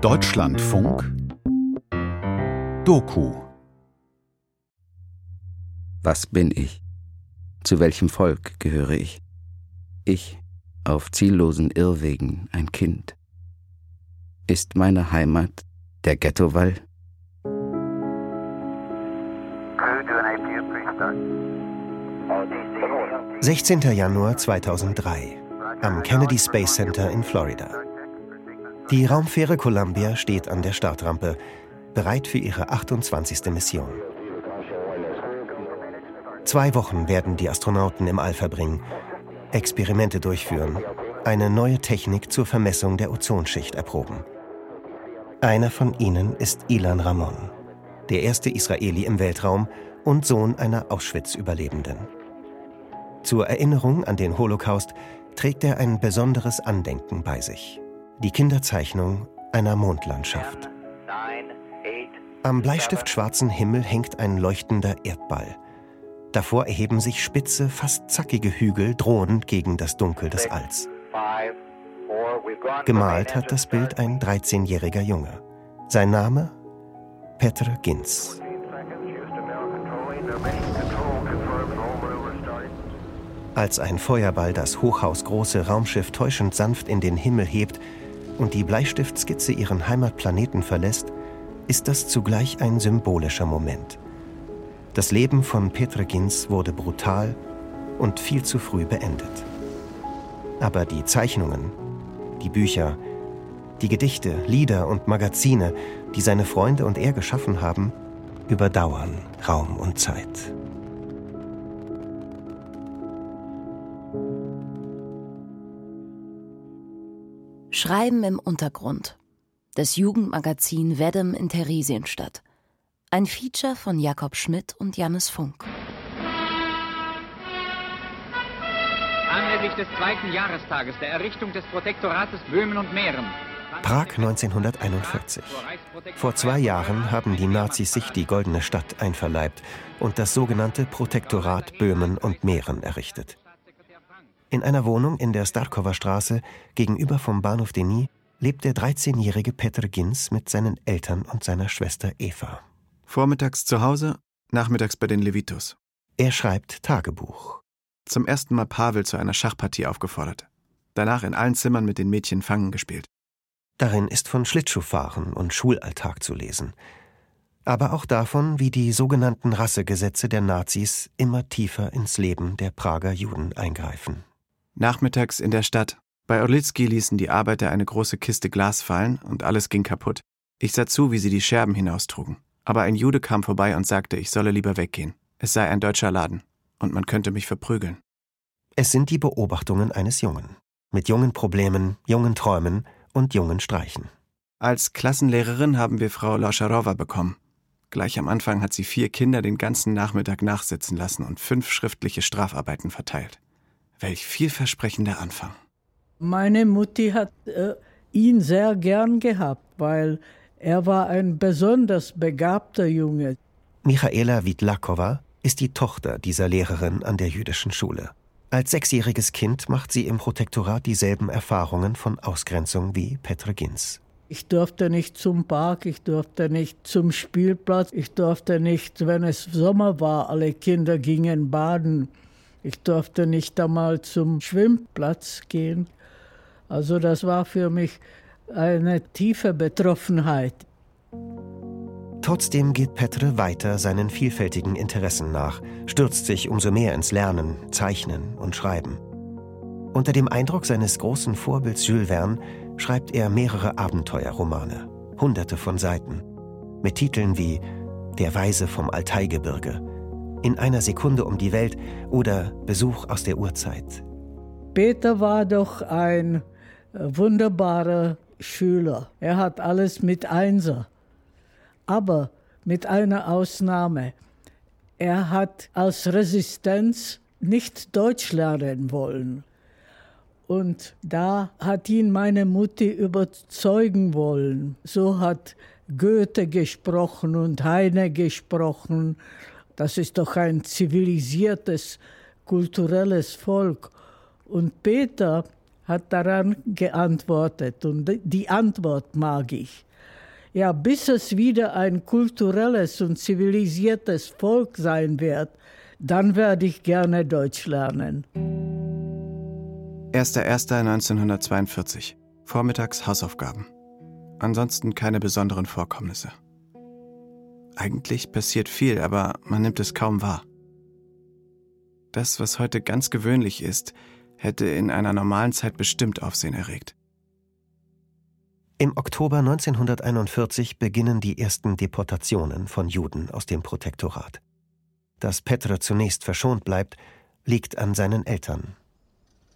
Deutschlandfunk Doku Was bin ich? Zu welchem Volk gehöre ich? Ich, auf ziellosen Irrwegen ein Kind. Ist meine Heimat der Ghettowall? 16. Januar 2003 am Kennedy Space Center in Florida. Die Raumfähre Columbia steht an der Startrampe, bereit für ihre 28. Mission. Zwei Wochen werden die Astronauten im All verbringen, Experimente durchführen, eine neue Technik zur Vermessung der Ozonschicht erproben. Einer von ihnen ist Ilan Ramon, der erste Israeli im Weltraum und Sohn einer Auschwitz-Überlebenden. Zur Erinnerung an den Holocaust trägt er ein besonderes Andenken bei sich. Die Kinderzeichnung einer Mondlandschaft. Am bleistiftschwarzen Himmel hängt ein leuchtender Erdball. Davor erheben sich spitze, fast zackige Hügel drohend gegen das Dunkel des Alls. Gemalt hat das Bild ein 13-jähriger Junge. Sein Name? Petr Ginz. Als ein Feuerball das hochhausgroße Raumschiff täuschend sanft in den Himmel hebt und die Bleistiftskizze ihren Heimatplaneten verlässt, ist das zugleich ein symbolischer Moment. Das Leben von Petre Gins wurde brutal und viel zu früh beendet. Aber die Zeichnungen, die Bücher, die Gedichte, Lieder und Magazine, die seine Freunde und er geschaffen haben, überdauern Raum und Zeit. Schreiben im Untergrund. Das Jugendmagazin Weddem in Theresienstadt. Ein Feature von Jakob Schmidt und Jannis Funk. Anlässlich des zweiten Jahrestages der Errichtung des Protektorates Böhmen und Mähren Prag 1941. Vor zwei Jahren haben die Nazis sich die Goldene Stadt einverleibt und das sogenannte Protektorat Böhmen und Mähren errichtet. In einer Wohnung in der Starkower Straße gegenüber vom Bahnhof Denis lebt der 13-jährige Petr Gins mit seinen Eltern und seiner Schwester Eva. Vormittags zu Hause, nachmittags bei den Levitos. Er schreibt Tagebuch. Zum ersten Mal Pavel zu einer Schachpartie aufgefordert. Danach in allen Zimmern mit den Mädchen Fangen gespielt. Darin ist von Schlittschuhfahren und Schulalltag zu lesen. Aber auch davon, wie die sogenannten Rassegesetze der Nazis immer tiefer ins Leben der Prager Juden eingreifen. Nachmittags in der Stadt. Bei Orlitzky ließen die Arbeiter eine große Kiste Glas fallen und alles ging kaputt. Ich sah zu, wie sie die Scherben hinaustrugen. Aber ein Jude kam vorbei und sagte, ich solle lieber weggehen. Es sei ein deutscher Laden und man könnte mich verprügeln. Es sind die Beobachtungen eines Jungen. Mit jungen Problemen, jungen Träumen und jungen Streichen. Als Klassenlehrerin haben wir Frau Lascharowa bekommen. Gleich am Anfang hat sie vier Kinder den ganzen Nachmittag nachsitzen lassen und fünf schriftliche Strafarbeiten verteilt. Welch vielversprechender Anfang. Meine Mutti hat äh, ihn sehr gern gehabt, weil er war ein besonders begabter Junge. Michaela Widlakowa ist die Tochter dieser Lehrerin an der jüdischen Schule. Als sechsjähriges Kind macht sie im Protektorat dieselben Erfahrungen von Ausgrenzung wie Petre Gins. Ich durfte nicht zum Park, ich durfte nicht zum Spielplatz, ich durfte nicht, wenn es Sommer war, alle Kinder gingen baden. Ich durfte nicht einmal zum Schwimmplatz gehen. Also das war für mich eine tiefe Betroffenheit. Trotzdem geht Petre weiter seinen vielfältigen Interessen nach, stürzt sich umso mehr ins Lernen, Zeichnen und Schreiben. Unter dem Eindruck seines großen Vorbilds Jules Verne schreibt er mehrere Abenteuerromane, hunderte von Seiten, mit Titeln wie Der Weise vom Altaigebirge, in einer Sekunde um die Welt oder Besuch aus der Urzeit. Peter war doch ein äh, wunderbarer Schüler. Er hat alles mit Einser. Aber mit einer Ausnahme. Er hat als Resistenz nicht Deutsch lernen wollen. Und da hat ihn meine Mutti überzeugen wollen. So hat Goethe gesprochen und Heine gesprochen das ist doch ein zivilisiertes, kulturelles Volk. Und Peter hat daran geantwortet und die Antwort mag ich. Ja, bis es wieder ein kulturelles und zivilisiertes Volk sein wird, dann werde ich gerne Deutsch lernen. 1.1.1942. Vormittags Hausaufgaben. Ansonsten keine besonderen Vorkommnisse. Eigentlich passiert viel, aber man nimmt es kaum wahr. Das, was heute ganz gewöhnlich ist, hätte in einer normalen Zeit bestimmt Aufsehen erregt. Im Oktober 1941 beginnen die ersten Deportationen von Juden aus dem Protektorat. Dass Petre zunächst verschont bleibt, liegt an seinen Eltern.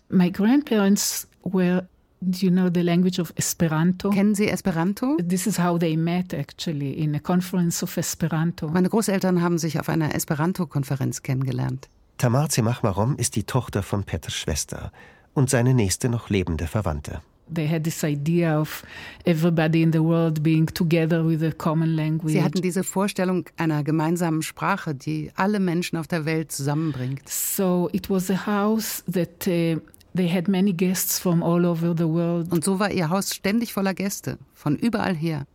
My grandparents were Do you know the language of Esperanto? Kennen Sie Esperanto? This is how they met actually in a conference of Esperanto. Meine Großeltern haben sich auf einer Esperanto-Konferenz kennengelernt. Tamar Zemachmarom ist die Tochter von Peters Schwester und seine nächste noch lebende Verwandte. They had this idea of everybody in the world being together with a common language. Sie hatten diese Vorstellung einer gemeinsamen Sprache, die alle Menschen auf der Welt zusammenbringt. So it was a house that uh, They had many guests from all over the world. Und so war ihr Haus ständig voller Gäste, von überall her.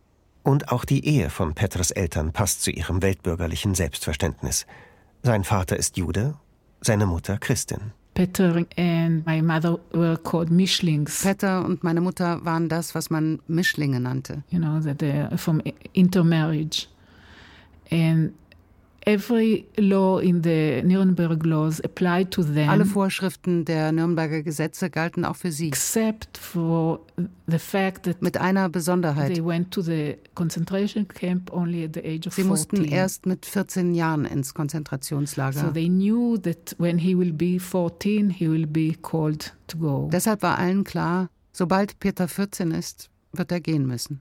Und auch die Ehe von Petras Eltern passt zu ihrem weltbürgerlichen Selbstverständnis. Sein Vater ist Jude, seine Mutter Christin. Peter and my mother were called Mischlings. Peter und meine Mutter waren das, was man Mischlinge nannte. You know, that they're from intermarriage. And Every law in the Nuremberg laws applied to them. Alle Vorschriften der Nürnberger Gesetze galten auch für sie. Except for the fact that mit einer Besonderheit. They went to the concentration camp only at the age of sie 14. mussten erst mit 14 Jahren ins Konzentrationslager. So they knew that when he will be 14, he will be called to go. Deshalb war allen klar, sobald Peter 14 ist, wird er gehen müssen.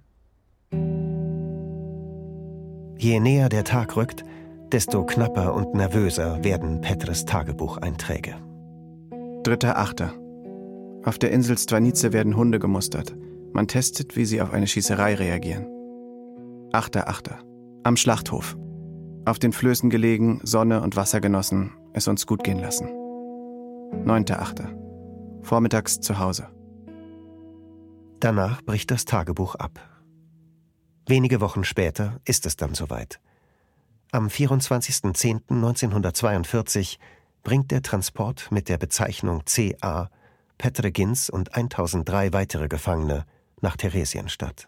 Je näher der Tag rückt, desto knapper und nervöser werden Petres Tagebucheinträge. 3.8. Auf der Insel Stwanice werden Hunde gemustert. Man testet, wie sie auf eine Schießerei reagieren. 8.8. Am Schlachthof. Auf den Flößen gelegen, Sonne und Wasser genossen, es uns gut gehen lassen. 9.8. Vormittags zu Hause. Danach bricht das Tagebuch ab. Wenige Wochen später ist es dann soweit. Am 24.10.1942 bringt der Transport mit der Bezeichnung CA Petre Gins und 1003 weitere Gefangene nach Theresienstadt.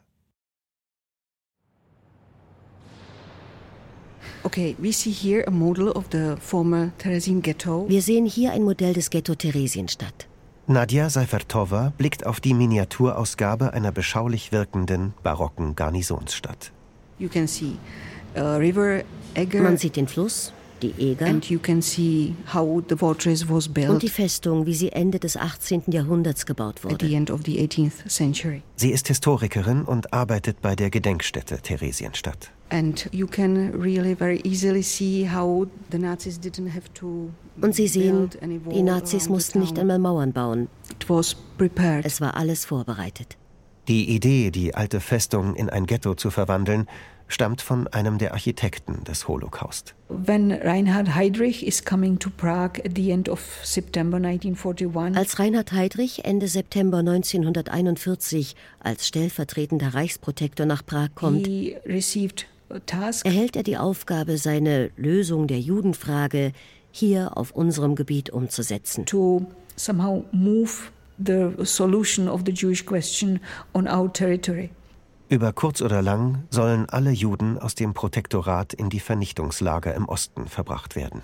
Okay, we see here a model of the former Theresien ghetto. Wir sehen hier ein Modell des Ghetto Theresienstadt. Nadja Seifertova blickt auf die Miniaturausgabe einer beschaulich wirkenden barocken Garnisonsstadt. You can see man sieht den Fluss, die Eger und die Festung, wie sie Ende des 18. Jahrhunderts gebaut wurde. Sie ist Historikerin und arbeitet bei der Gedenkstätte Theresienstadt. Und Sie sehen, die Nazis mussten nicht einmal Mauern bauen. Es war alles vorbereitet. Die Idee, die alte Festung in ein Ghetto zu verwandeln, stammt von einem der Architekten des Holocaust. When Reinhard Heydrich is coming to Prague at the end of September 1941. Als Reinhard Heydrich Ende September 1941 als stellvertretender Reichsprotektor nach Prag kommt, erhält er die Aufgabe, seine Lösung der Judenfrage hier auf unserem Gebiet umzusetzen. To somehow move the solution of the Jewish question on our territory. Über kurz oder lang sollen alle Juden aus dem Protektorat in die Vernichtungslager im Osten verbracht werden.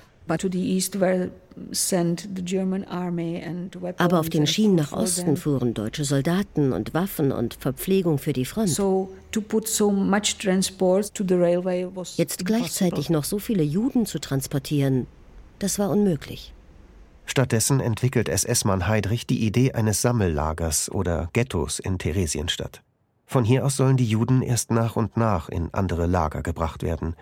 Aber auf den Schienen nach Osten fuhren deutsche Soldaten und Waffen und Verpflegung für die Front. Jetzt gleichzeitig noch so viele Juden zu transportieren, das war unmöglich. Stattdessen entwickelt SS-Mann Heydrich die Idee eines Sammellagers oder Ghettos in Theresienstadt. Von hier aus sollen die Juden erst nach und nach in andere Lager gebracht werden.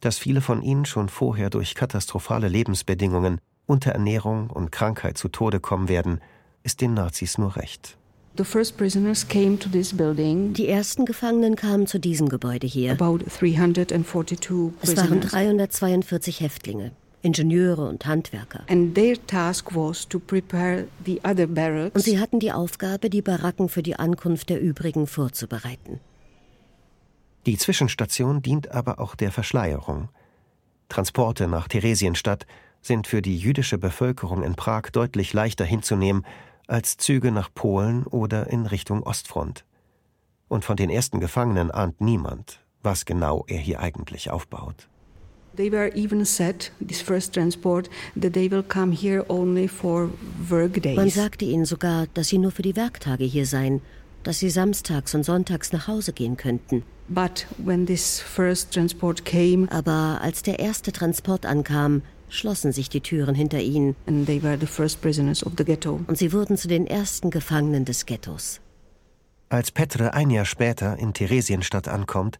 Dass viele von ihnen schon vorher durch katastrophale Lebensbedingungen, Unterernährung und Krankheit zu Tode kommen werden, ist den Nazis nur recht. Die ersten Gefangenen kamen zu diesem Gebäude hier. Es waren 342 Häftlinge. Ingenieure und Handwerker. Und sie hatten die Aufgabe, die Baracken für die Ankunft der übrigen vorzubereiten. Die Zwischenstation dient aber auch der Verschleierung. Transporte nach Theresienstadt sind für die jüdische Bevölkerung in Prag deutlich leichter hinzunehmen als Züge nach Polen oder in Richtung Ostfront. Und von den ersten Gefangenen ahnt niemand, was genau er hier eigentlich aufbaut. They were even said, this first transport, that they will come here only for work days. Man sagte ihnen sogar, dass sie nur für die Werktage hier seien, dass sie samstags und sonntags nach Hause gehen könnten. But when this first transport came, Aber als der erste Transport ankam, schlossen sich die Türen hinter ihnen. and they were the first prisoners of the ghetto. Und sie wurden zu den ersten Gefangenen des Ghettos. Als Petre ein Jahr später in Theresienstadt ankommt,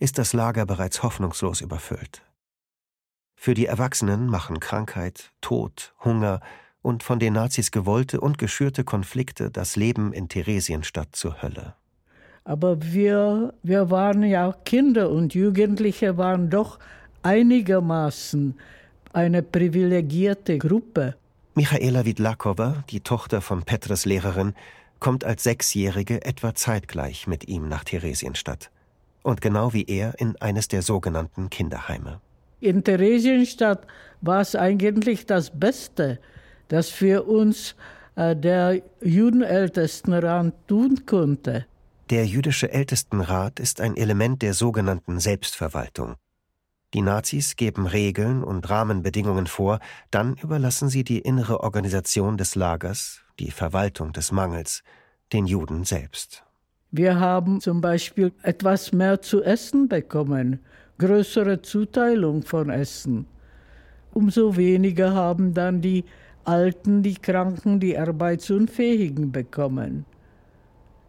ist das Lager bereits hoffnungslos überfüllt. Für die Erwachsenen machen Krankheit, Tod, Hunger und von den Nazis gewollte und geschürte Konflikte das Leben in Theresienstadt zur Hölle. Aber wir, wir waren ja Kinder und Jugendliche waren doch einigermaßen eine privilegierte Gruppe. Michaela Widlakowa, die Tochter von Petres Lehrerin, kommt als Sechsjährige etwa zeitgleich mit ihm nach Theresienstadt. Und genau wie er in eines der sogenannten Kinderheime. In Theresienstadt war es eigentlich das Beste, das für uns äh, der Judenältestenrat tun konnte. Der jüdische Ältestenrat ist ein Element der sogenannten Selbstverwaltung. Die Nazis geben Regeln und Rahmenbedingungen vor, dann überlassen sie die innere Organisation des Lagers, die Verwaltung des Mangels, den Juden selbst. Wir haben zum Beispiel etwas mehr zu essen bekommen, größere Zuteilung von Essen. Umso weniger haben dann die Alten, die Kranken, die Arbeitsunfähigen bekommen.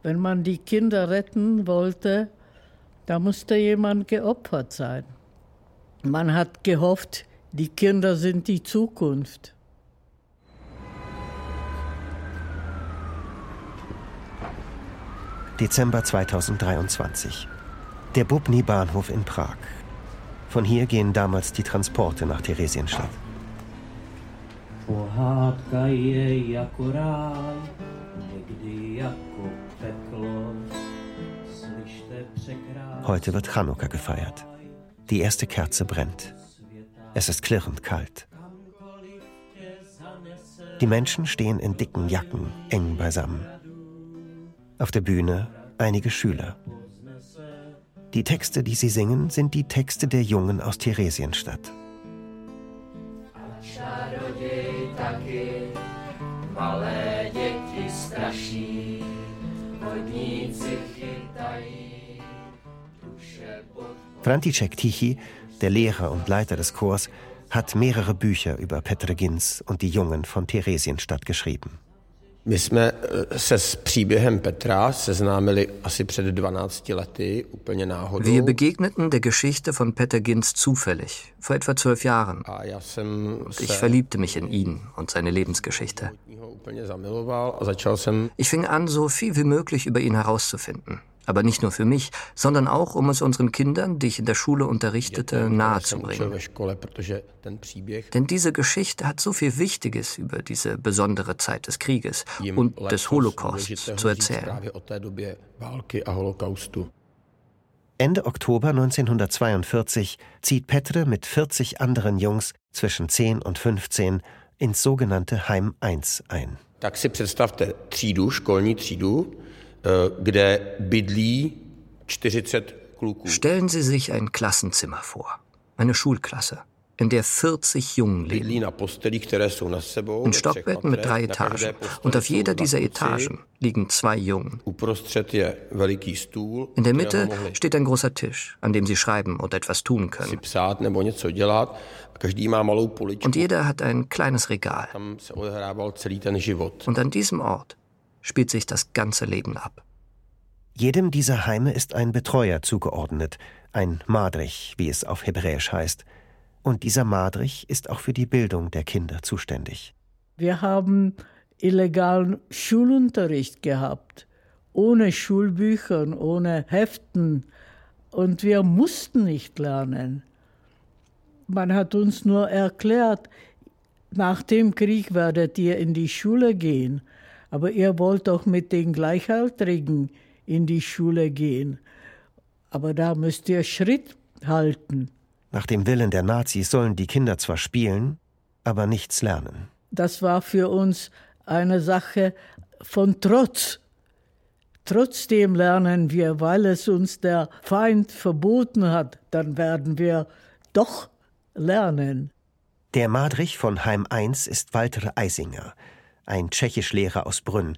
Wenn man die Kinder retten wollte, da musste jemand geopfert sein. Man hat gehofft, die Kinder sind die Zukunft. Dezember 2023. Der Bubny-Bahnhof in Prag. Von hier gehen damals die Transporte nach Theresienstadt. Pohádka je jako ráj, někdy jako peklo. Slyšte překrásně. Heute wird Chanukka gefeiert. Die erste Kerze brennt. Es ist klirrend kalt. Die Menschen stehen in dicken Jacken eng beisammen. Auf der Bühne einige Schüler. Die Texte, die sie singen, sind die Texte der Jungen aus Theresienstadt. František Tichy, der Lehrer und Leiter des Chors, hat mehrere Bücher über Petr Gins und die Jungen von Theresienstadt geschrieben. My jsme eh, se s příběhem Petra seznámili asi před 12 lety, úplně náhodou. Wir begegneten der Geschichte von Peter Ginz zufällig, vor etwa zwölf Jahren. A já jsem se ich verliebte mich in ihn und seine Lebensgeschichte. Ich fing an, so viel wie möglich über ihn herauszufinden. Aber nicht nur für mich, sondern auch, um es unseren Kindern, die ich in der Schule unterrichtete, nahezubringen. Denn diese Geschichte hat so viel Wichtiges über diese besondere Zeit des Krieges und des Holocausts zu erzählen. Ende Oktober 1942 zieht Petre mit 40 anderen Jungs zwischen 10 und 15 ins sogenannte Heim 1 ein. Tak si představte třídu, školní třídu, kde bydlí 40 kluků. Stellen Sie sich ein Klassenzimmer vor, eine Schulklasse, in der 40 Jungen leben. In Stockbetten mit drei Etagen. Und auf jeder dieser. Etagen liegen zwei Jungen. In der Mitte steht ein großer Tisch, an dem sie schreiben oder etwas tun können. Und jeder hat ein kleines Regal. Und an diesem Ort spielt sich das ganze Leben ab. Jedem dieser Heime ist ein Betreuer zugeordnet, ein Madrich, wie es auf Hebräisch heißt. Und dieser Madrich ist auch für die Bildung der Kinder zuständig. Wir haben illegalen Schulunterricht gehabt, ohne Schulbüchern, ohne Heften. Und wir mussten nicht lernen. Man hat uns nur erklärt, nach dem Krieg werdet ihr in die Schule gehen, aber ihr wollt doch mit den Gleichaltrigen in die Schule gehen. aber da müsst ihr Schritt halten. Nach dem Willen der Nazis sollen die Kinder zwar spielen, aber nichts lernen. Das war für uns eine Sache von Trotz. Trotzdem lernen wir, weil es uns der Feind verboten hat, dann werden wir doch lernen. Der Madrich von Heim 1 ist Walter Eisinger, ein Tschechischlehrer aus Brünn,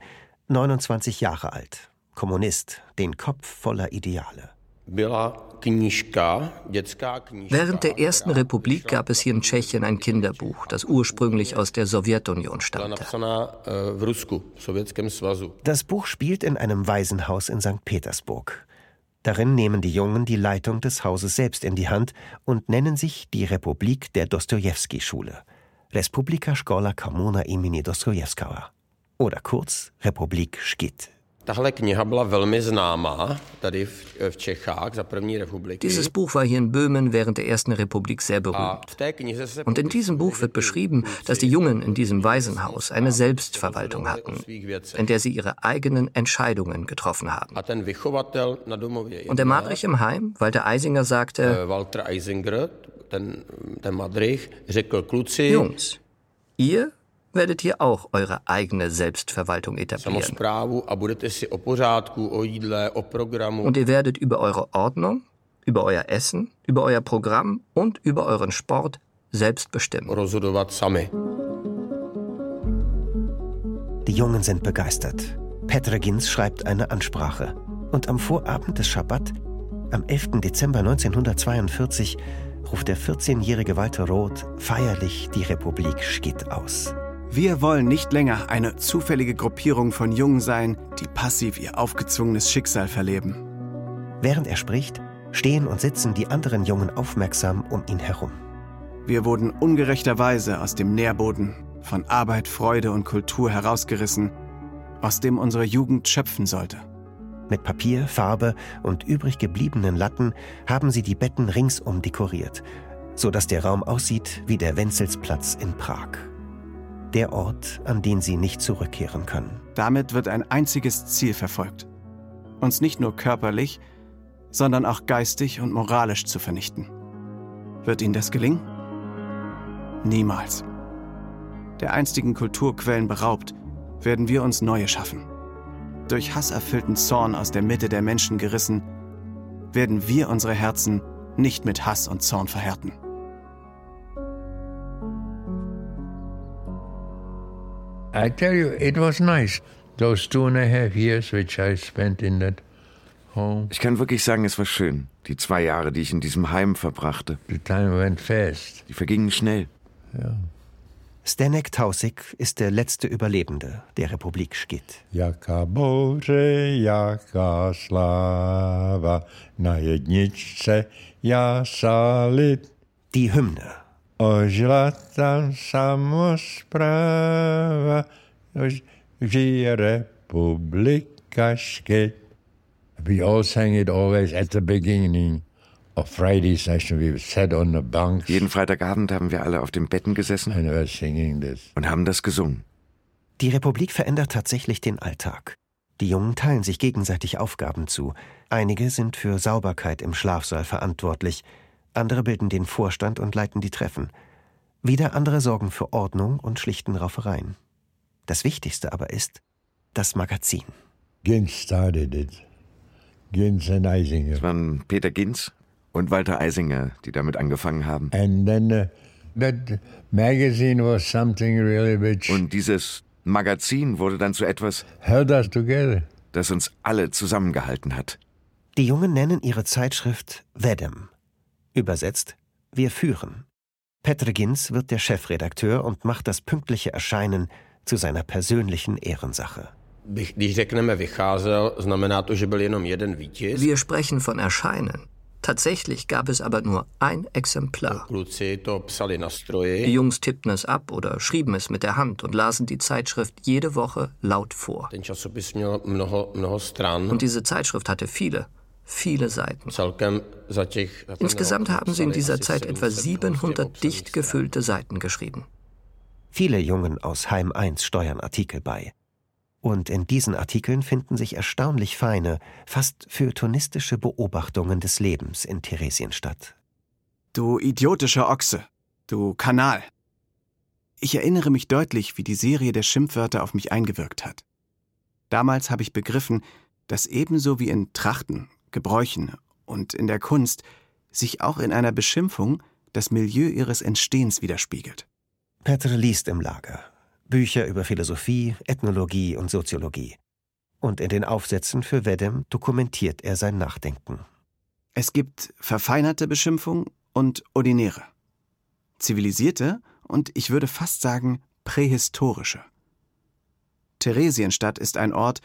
29 Jahre alt, Kommunist, den Kopf voller Ideale. Während der Ersten Republik gab es hier in Tschechien ein Kinderbuch, das ursprünglich aus der Sowjetunion stammte. Das Buch spielt in einem Waisenhaus in St. Petersburg. Darin nehmen die Jungen die Leitung des Hauses selbst in die Hand und nennen sich die Republik der Dostojewski-Schule. Respublika Škola Komuna imeni Dostojewskawa. Oder kurz Republik Škit. Dieses Buch war hier in Böhmen während der Ersten Republik sehr berühmt. Und in diesem Buch wird beschrieben, dass die Jungen in diesem Waisenhaus eine Selbstverwaltung hatten, in der sie ihre eigenen Entscheidungen getroffen haben. Und der Madrich im Heim, Walter Eisinger, sagte, Walter Eisinger, ten, ten Madrich, Jungs, ihr werdet ihr auch eure eigene Selbstverwaltung etablieren. Und ihr werdet über eure Ordnung, über euer Essen, über euer Programm und über euren Sport selbst bestimmen. Die Jungen sind begeistert. Petregins schreibt eine Ansprache. Und am Vorabend des Schabbat, am 11. Dezember 1942, ruft der 14-jährige Walter Roth feierlich die Republik Schkitt aus. Wir wollen nicht länger eine zufällige Gruppierung von Jungen sein, die passiv ihr aufgezwungenes Schicksal verleben. Während er spricht, stehen und sitzen die anderen Jungen aufmerksam um ihn herum. Wir wurden ungerechterweise aus dem Nährboden von Arbeit, Freude und Kultur herausgerissen, aus dem unsere Jugend schöpfen sollte. Mit Papier, Farbe und übrig gebliebenen Latten haben sie die Betten ringsum dekoriert, so dass der Raum aussieht wie der Wenzelsplatz in Prag der Ort, an den sie nicht zurückkehren können. Damit wird ein einziges Ziel verfolgt. Uns nicht nur körperlich, sondern auch geistig und moralisch zu vernichten. Wird Ihnen das gelingen? Niemals. Der einstigen Kulturquellen beraubt, werden wir uns neue schaffen. Durch hasserfüllten Zorn aus der Mitte der Menschen gerissen, werden wir unsere Herzen nicht mit Hass und Zorn verhärten. I tell you, it was nice. Those two and a half years which I spent in that home. Ich kann wirklich sagen, es war schön. Die zwei Jahre, die ich in diesem Heim verbrachte. The time went fast. Die vergingen schnell. Ja. Stenek Tausig ist der letzte Überlebende der Republik Schkitt. Jaka Boże, jaka slawa, na jedniczce jasalit. Die Hymne. Ožila tam samozpráva, žije republika Škit. We all sang it always at the beginning of Friday session. We sat on the bunks. Jeden Freitagabend haben wir alle auf den Betten gesessen and were singing this. und haben das gesungen. Die Republik verändert tatsächlich den Alltag. Die Jungen teilen sich gegenseitig Aufgaben zu. Einige sind für Sauberkeit im Schlafsaal verantwortlich, andere bilden den Vorstand und leiten die Treffen. Wieder andere sorgen für Ordnung und schlichten Raufereien. Das Wichtigste aber ist das Magazin. Ginz started it. Ginz and Eisinger. Es waren Peter Ginz und Walter Eisinger, die damit angefangen haben. And then uh, that magazine was something really which Und dieses Magazin wurde dann zu etwas, held us together. das uns alle zusammengehalten hat. Die Jungen nennen ihre Zeitschrift Vedem. Übersetzt, wir führen. Petr Ginz wird der Chefredakteur und macht das pünktliche Erscheinen zu seiner persönlichen Ehrensache. Wir sprechen von Erscheinen. Tatsächlich gab es aber nur ein Exemplar. Die. Jungs tippten es ab oder schrieben es mit der Hand und lasen die Zeitschrift jede Woche laut vor. Und diese Zeitschrift hatte viele, viele Seiten. Insgesamt haben sie in dieser Zeit etwa 700 700 dicht gefüllte Seiten geschrieben. Viele Jungen aus Heim 1 steuern Artikel bei. Und in diesen Artikeln finden sich erstaunlich feine, fast feuilletonistische Beobachtungen des Lebens in Theresienstadt. Du idiotischer Ochse, du Kanal. Ich erinnere mich deutlich, wie die Serie der Schimpfwörter auf mich eingewirkt hat. Damals habe ich begriffen, dass ebenso wie in Trachten, Gebräuchen und in der Kunst sich auch in einer Beschimpfung das Milieu ihres Entstehens widerspiegelt. Petre liest im Lager Bücher über Philosophie, Ethnologie und Soziologie. Und in den Aufsätzen für Wedem dokumentiert er sein Nachdenken. Es gibt verfeinerte Beschimpfung und ordinäre. Zivilisierte und ich würde fast sagen prähistorische. Theresienstadt ist ein Ort,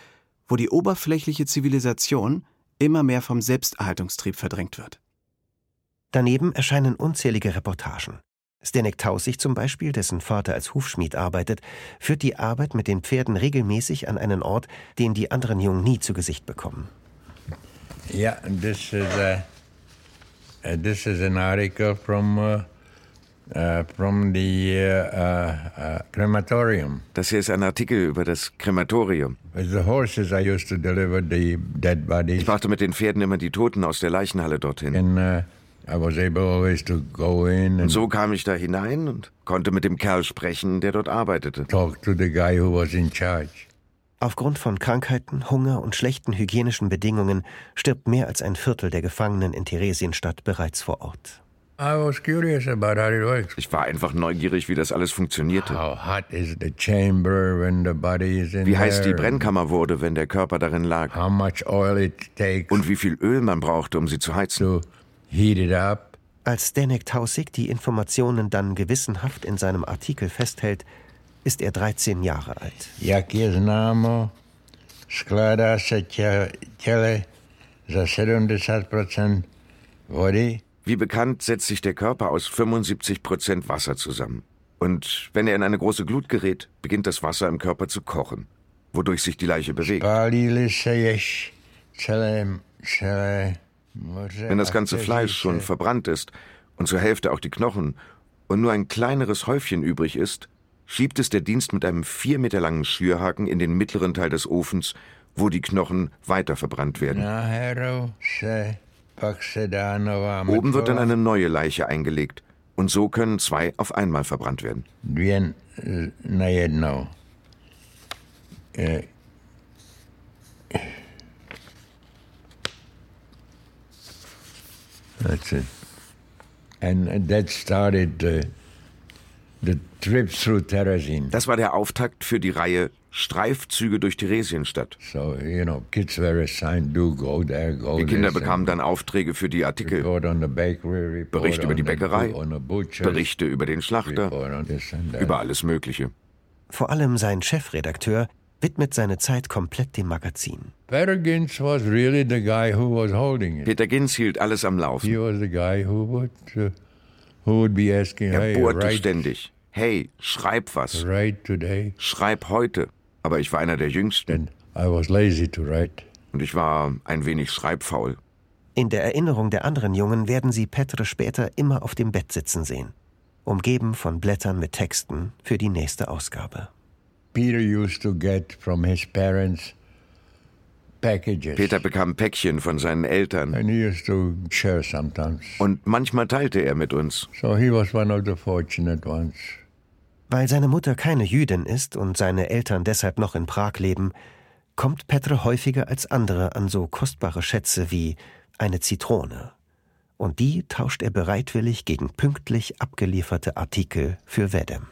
wo die oberflächliche Zivilisation immer mehr vom Selbsterhaltungstrieb verdrängt wird. Daneben erscheinen unzählige Reportagen. Stenek Tausig zum Beispiel, dessen Vater als Hufschmied arbeitet, führt die Arbeit mit den Pferden regelmäßig an einen Ort, den die anderen Jungen nie zu Gesicht bekommen. Ja, this is a, uh, this is an article from uh, uh, from the uh, uh, crematorium. Das hier ist ein Artikel über das Krematorium. The horses I used to deliver the dead bodies. Ich brachte mit den Pferden immer die Toten aus der Leichenhalle dorthin. And, uh, I was able always to go in und so kam ich da hinein und konnte mit dem Kerl sprechen, der dort arbeitete. Talk to the guy who was in charge. Aufgrund von Krankheiten, Hunger und schlechten hygienischen Bedingungen stirbt mehr als ein Viertel der Gefangenen in Theresienstadt bereits vor Ort. Ich war einfach neugierig, wie das alles funktionierte. Wie heiß die Brennkammer wurde, wenn der Körper darin lag. Und wie viel Öl man brauchte, um sie zu heizen. Als Denek Tausig die Informationen dann gewissenhaft in seinem Artikel festhält, ist er 13 Jahre alt. Jak je známo, skládá se těle za 70 vody. Wie bekannt setzt sich der Körper aus 75 Prozent Wasser zusammen. Und wenn er in eine große Glut gerät, beginnt das Wasser im Körper zu kochen, wodurch sich die Leiche bewegt. Wenn das ganze Fleisch schon verbrannt ist und zur Hälfte auch die Knochen und nur ein kleineres Häufchen übrig ist, schiebt es der Dienst mit einem vier Meter langen Schürhaken in den mittleren Teil des Ofens, wo die Knochen weiter verbrannt werden. Oben wird dann eine neue Leiche eingelegt und so können zwei auf einmal verbrannt werden. That's it. And that started the, the trip through Terezin. Das war der Auftakt für die Reihe Streifzüge durch Theresienstadt. So, you know, kids were assigned, do go there, go Die Kinder bekamen dann Aufträge für die Artikel. Bakery, Berichte über die Bäckerei, Berichte über den Schlachter, über alles Mögliche. Vor allem sein Chefredakteur widmet seine Zeit komplett dem Magazin. Peter Ginz was really the guy who was holding it. Peter Ginz hielt alles am Laufen. He was the guy who would, who would be asking, er hey, bohrte ständig. Hey, schreib was. write today. Schreib heute. Aber ich war einer der Jüngsten. I was lazy to write. Und ich war ein wenig schreibfaul. In der Erinnerung der anderen Jungen werden sie Petre später immer auf dem Bett sitzen sehen, umgeben von Blättern mit Texten für die nächste Ausgabe. Peter used to get from his parents packages. Peter bekam Päckchen von seinen Eltern. And he used to share sometimes. Und manchmal teilte er mit uns. So he was one of the fortunate ones. Weil seine Mutter keine Jüdin ist und seine Eltern deshalb noch in Prag leben, kommt Petre häufiger als andere an so kostbare Schätze wie eine Zitrone. Und die tauscht er bereitwillig gegen pünktlich abgelieferte Artikel für Wedem.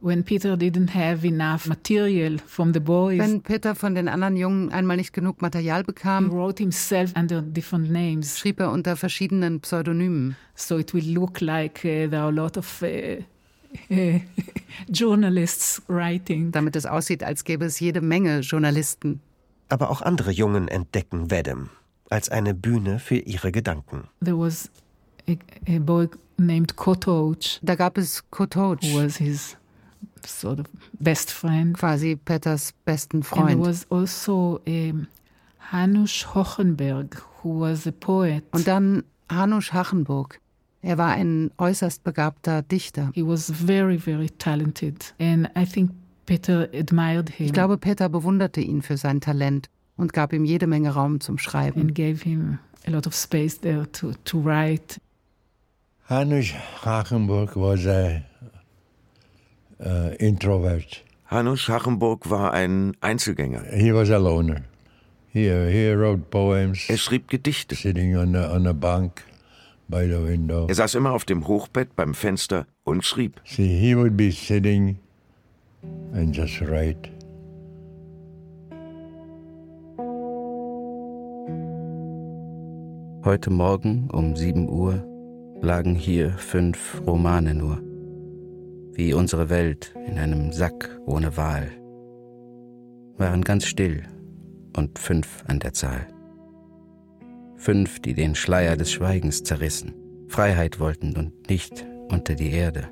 When Peter didn't have enough material from the boys, Wenn Peter von den anderen Jungen einmal nicht genug Material he bekam, wrote himself under different names. schrieb er unter verschiedenen Pseudonymen. So it will look like uh, there are a lot of journalists writing. Damit es aussieht, als gäbe es jede Menge Journalisten. Aber auch andere Jungen entdecken Wedem als eine Bühne für ihre Gedanken. There was a, a boy named Kotoch. Da gab es Kotoch. Who was his sort of best friend. Quasi Peters besten And Freund. there was also um, Hanush Hochenberg, who was a poet. Und dann Hanusch Hachenburg. Er war ein äußerst begabter Dichter. He was very, very talented. And I think Peter admired him. Ich glaube, Peter bewunderte ihn für sein Talent und gab ihm jede Menge Raum zum Schreiben. And gave him a lot of space there to, to write. Hanus Hachenburg was a uh, introvert. Hanus Hachenburg war ein Einzelgänger. He was a loner. He, he wrote poems. Er schrieb Gedichte. Sitting on a, on a bank by the window. Er saß immer auf dem Hochbett beim Fenster und schrieb. See, he would be sitting and just write. Heute Morgen um 7 Uhr lagen hier fünf Romane nur, wie unsere Welt in einem Sack ohne Wahl, waren ganz still und fünf an der Zahl. Fünf, die den Schleier des Schweigens zerrissen, Freiheit wollten und nicht unter die Erde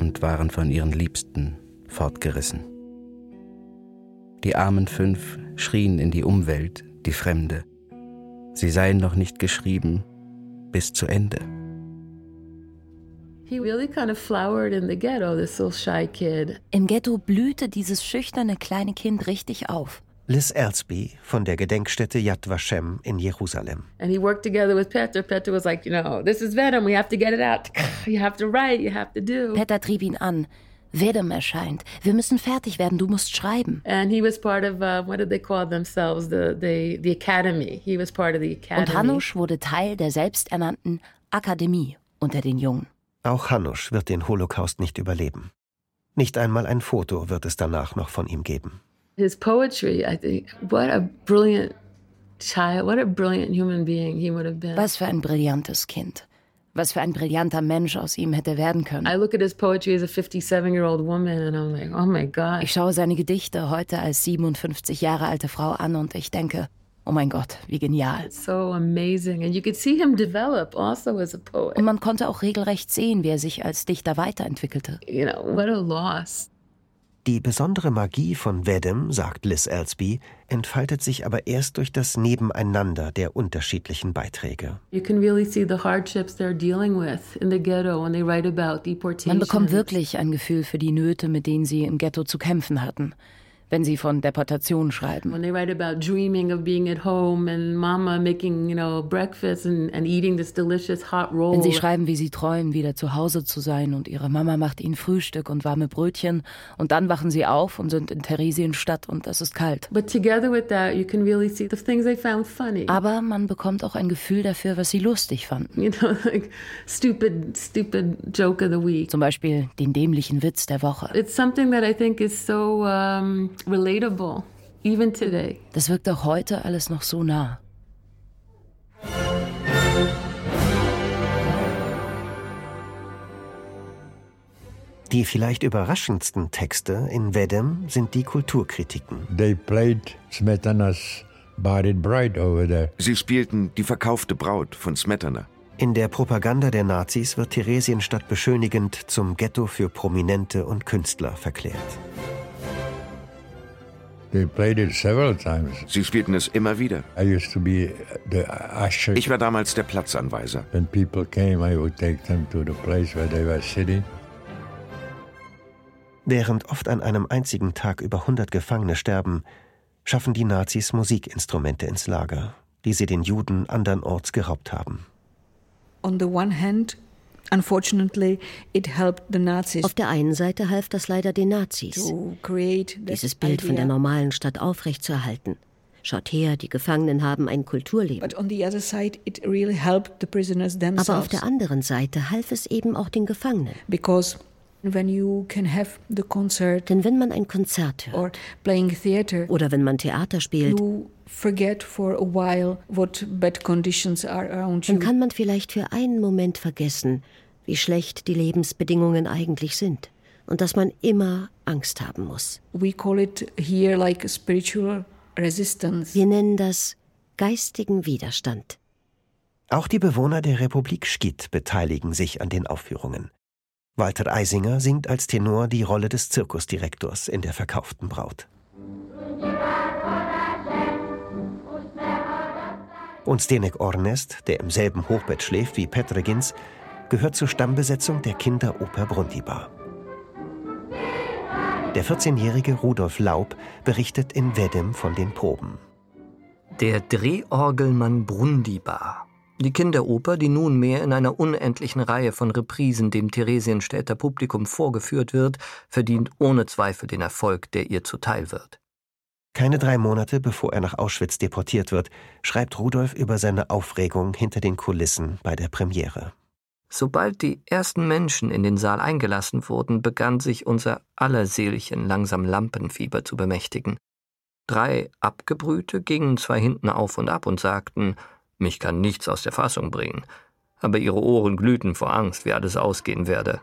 und waren von ihren Liebsten fortgerissen. Die armen fünf schrien in die Umwelt, die Fremde, sie seien noch nicht geschrieben bis zu Ende. Im Ghetto blühte dieses schüchterne kleine Kind richtig auf. Liz Elsby von der Gedenkstätte Yad Vashem in Jerusalem. And he worked together with Peter. Peter was like, you know, this is venom. We have to get it out. You have to write. You have to do. Peter trieb ihn an. Vedem erscheint. Wir müssen fertig werden. Du musst schreiben. And he was part of uh, what did they call themselves? The, the the academy. He was part of the academy. Und Hanusch wurde Teil der selbsternannten Akademie unter den Jungen. Auch Hanusch wird den Holocaust nicht überleben. Nicht einmal ein Foto wird es danach noch von ihm geben. His poetry, I think, what a brilliant child, what a brilliant human being he would have been. Was für ein brillantes Kind. Was für ein brillanter Mensch aus ihm hätte werden können. I look at his poetry as a 57-year-old woman and I'm like, oh my God. Ich schaue seine Gedichte heute als 57 Jahre alte Frau an und ich denke, oh mein Gott, wie genial. It's so amazing and you could see him develop also as a poet. Und man konnte auch regelrecht sehen, wie er sich als Dichter weiterentwickelte. You know, what a loss. Die besondere Magie von Vedem, sagt Liz Elsby, entfaltet sich aber erst durch das Nebeneinander der unterschiedlichen Beiträge. Man bekommt wirklich ein Gefühl für die Nöte, mit denen sie im Ghetto zu kämpfen hatten wenn sie von Deportation schreiben. When they write about dreaming of being at home and mama making, you know, breakfast and, and eating this delicious hot roll. Wenn sie schreiben, wie sie träumen, wieder zu Hause zu sein und ihre Mama macht ihnen Frühstück und warme Brötchen und dann wachen sie auf und sind in Theresienstadt und es ist kalt. But together with that, you can really see the things they found funny. Aber man bekommt auch ein Gefühl dafür, was sie lustig fanden. You know, like stupid, stupid joke of the week. Zum Beispiel den dämlichen Witz der Woche. It's something that I think is so um, relatable, even today. Das wirkt auch heute alles noch so nah. Die vielleicht überraschendsten Texte in Vedem sind die Kulturkritiken. They played Smetanas Buried Bride over there. Sie spielten Die verkaufte Braut von Smetana. In der Propaganda der Nazis wird Theresienstadt beschönigend zum Ghetto für Prominente und Künstler verklärt. Sie spielten es immer wieder. Ich war damals der Platzanweiser. When people came, I would take them to the place where they were sitting. Während oft an einem einzigen Tag über 100 Gefangene sterben, schaffen die Nazis Musikinstrumente ins Lager, die sie den Juden andernorts geraubt haben. On the one hand, unfortunately, it helped the Nazis. Auf der einen Seite half das leider den Nazis, dieses Bild von der normalen Stadt aufrechtzuerhalten. Schaut her, die Gefangenen haben ein Kulturleben. But on the other side, it really helped the prisoners themselves. Aber auf der anderen Seite half es eben auch den Gefangenen. Because When you can have the concert, Denn wenn man ein Konzert hört or playing theater, oder wenn man Theater spielt, you forget for a while what bad conditions are around you. dann kann man vielleicht für einen Moment vergessen, wie schlecht die Lebensbedingungen eigentlich sind und dass man immer Angst haben muss. We call it here like spiritual resistance. Wir nennen das geistigen Widerstand. Auch die Bewohner der Republik Schkid beteiligen sich an den Aufführungen. Walter Eisinger singt als Tenor die Rolle des Zirkusdirektors in der verkauften Braut. Und Stenek Ornest, der im selben Hochbett schläft wie Petregins, gehört zur Stammbesetzung der Kinderoper Brundibar. Der 14-jährige Rudolf Laub berichtet in Weddem von den Proben. Der Drehorgelmann Brundibar. Die Kinderoper, die nunmehr in einer unendlichen Reihe von Reprisen dem Theresienstädter Publikum vorgeführt wird, verdient ohne Zweifel den Erfolg, der ihr zuteil wird. Keine drei Monate bevor er nach Auschwitz deportiert wird, schreibt Rudolf über seine Aufregung hinter den Kulissen bei der Premiere. Sobald die ersten Menschen in den Saal eingelassen wurden, begann sich unser aller Seelchen langsam Lampenfieber zu bemächtigen. Drei Abgebrühte gingen zwar hinten auf und ab und sagten, mich kann nichts aus der Fassung bringen, aber ihre Ohren glühten vor Angst, wie alles ausgehen werde.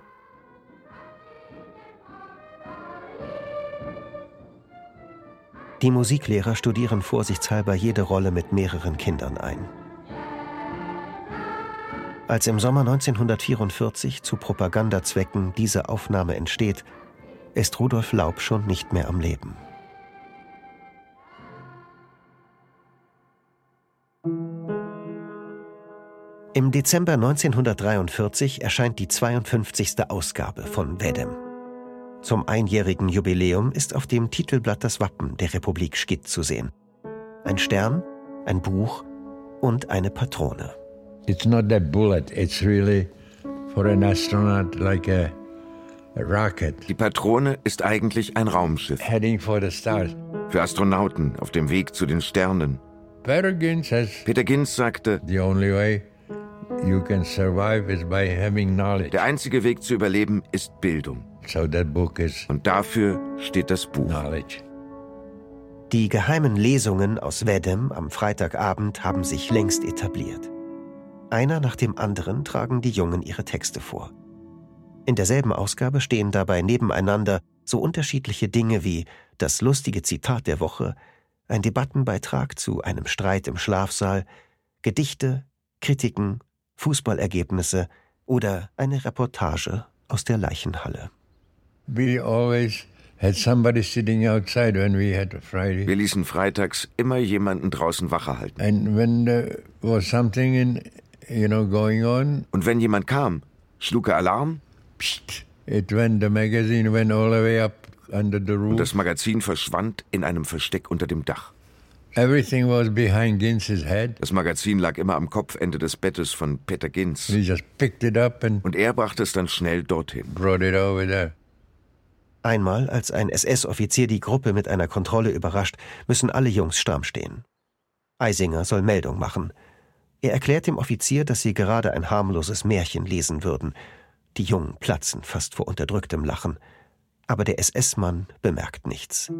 Die Musiklehrer studieren vorsichtshalber jede Rolle mit mehreren Kindern ein. Als im Sommer 1944 zu Propagandazwecken diese Aufnahme entsteht, ist Rudolf Laub schon nicht mehr am Leben. Im Dezember 1943 erscheint die 52. Ausgabe von Wedem. Zum einjährigen Jubiläum ist auf dem Titelblatt das Wappen der Republik Schkitt zu sehen. Ein Stern, ein Buch und eine Patrone. It's not that bullet, it's really for an astronaut like a, a rocket. Die Patrone ist eigentlich ein Raumschiff. Heading for the stars. Für Astronauten auf dem Weg zu den Sternen. Peter Ginz, says, Peter Ginz sagte, Der einzige Weg zu überleben ist Bildung. So that book is Und dafür steht das Buch. Knowledge. Die geheimen Lesungen aus Wedem am Freitagabend haben sich längst etabliert. Einer nach dem anderen tragen die Jungen ihre Texte vor. In derselben Ausgabe stehen dabei nebeneinander so unterschiedliche Dinge wie das lustige Zitat der Woche, ein Debattenbeitrag zu einem Streit im Schlafsaal, Gedichte, Kritiken, Fußballergebnisse oder eine Reportage aus der Leichenhalle. We always had somebody sitting outside when we had Friday. Wir ließen freitags immer jemanden draußen Wache halten. And when there was something in, you know, going on, Und wenn jemand kam, schlug er Alarm psst, it went, the magazine went all the way up under the roof. und das Magazin verschwand in einem Versteck unter dem Dach. Everything was behind Ginz's head. Das Magazin lag immer am Kopfende des Bettes von Peter Ginz. He just picked it up and Und er brachte es dann schnell dorthin. brought it over there. Einmal, als ein SS-Offizier die Gruppe mit einer Kontrolle überrascht, müssen alle Jungs stramm stehen. Eisinger soll Meldung machen. Er erklärt dem Offizier, dass sie gerade ein harmloses Märchen lesen würden. Die Jungen platzen fast vor unterdrücktem Lachen. Aber der SS-Mann bemerkt nichts.